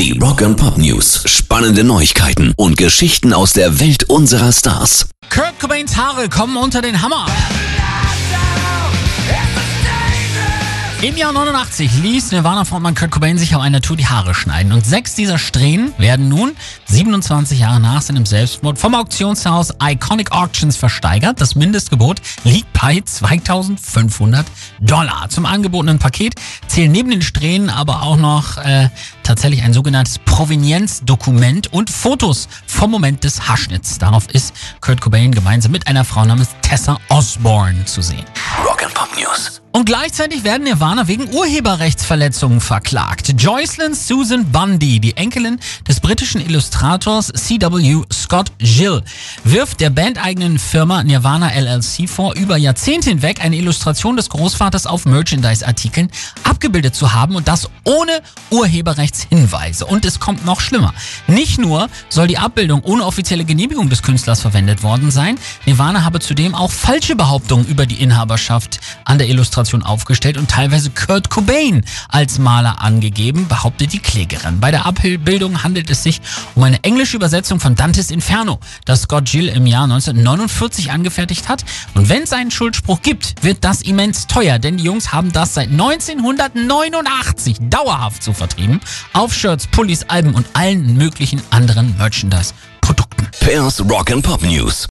Die Rock and Pop News. Spannende Neuigkeiten und Geschichten aus der Welt unserer Stars. Kurt Cobains Haare kommen unter den Hammer. Im Jahr 89 ließ Nirvana-Frontmann Kurt Cobain sich auf einer Tour die Haare schneiden. Und sechs dieser Strähnen werden nun, 27 Jahre nach seinem Selbstmord, vom Auktionshaus Iconic Auctions versteigert. Das Mindestgebot liegt bei 2500 Dollar. Zum angebotenen Paket zählen neben den Strähnen aber auch noch äh, tatsächlich ein sogenanntes Provenienzdokument und Fotos vom Moment des Haarschnitts. Darauf ist Kurt Cobain gemeinsam mit einer Frau namens Tessa Osborne zu sehen. Rock and Pop News. Und gleichzeitig werden Nirvana wegen Urheberrechtsverletzungen verklagt. Joycelyn Susan Bundy, die Enkelin des britischen Illustrators C.W. Scott Gill, wirft der bandeigenen Firma Nirvana LLC vor, über Jahrzehnte hinweg eine Illustration des Großvaters auf Merchandise-Artikeln abgebildet zu haben und das ohne Urheberrechtshinweise. Und es kommt noch schlimmer. Nicht nur soll die Abbildung ohne offizielle Genehmigung des Künstlers verwendet worden sein, Nirvana habe zudem auch falsche Behauptungen über die Inhaberschaft an der Illustration aufgestellt und teilweise Kurt Cobain als Maler angegeben, behauptet die Klägerin. Bei der Abbildung handelt es sich um eine englische Übersetzung von Dantes Inferno, das Scott Gill im Jahr 1949 angefertigt hat. Und wenn es einen Schuldspruch gibt, wird das immens teuer, denn die Jungs haben das seit 1989 dauerhaft so vertrieben. Auf Shirts, Pullis, Alben und allen möglichen anderen Merchandise-Produkten. Pairs Rock and Pop News.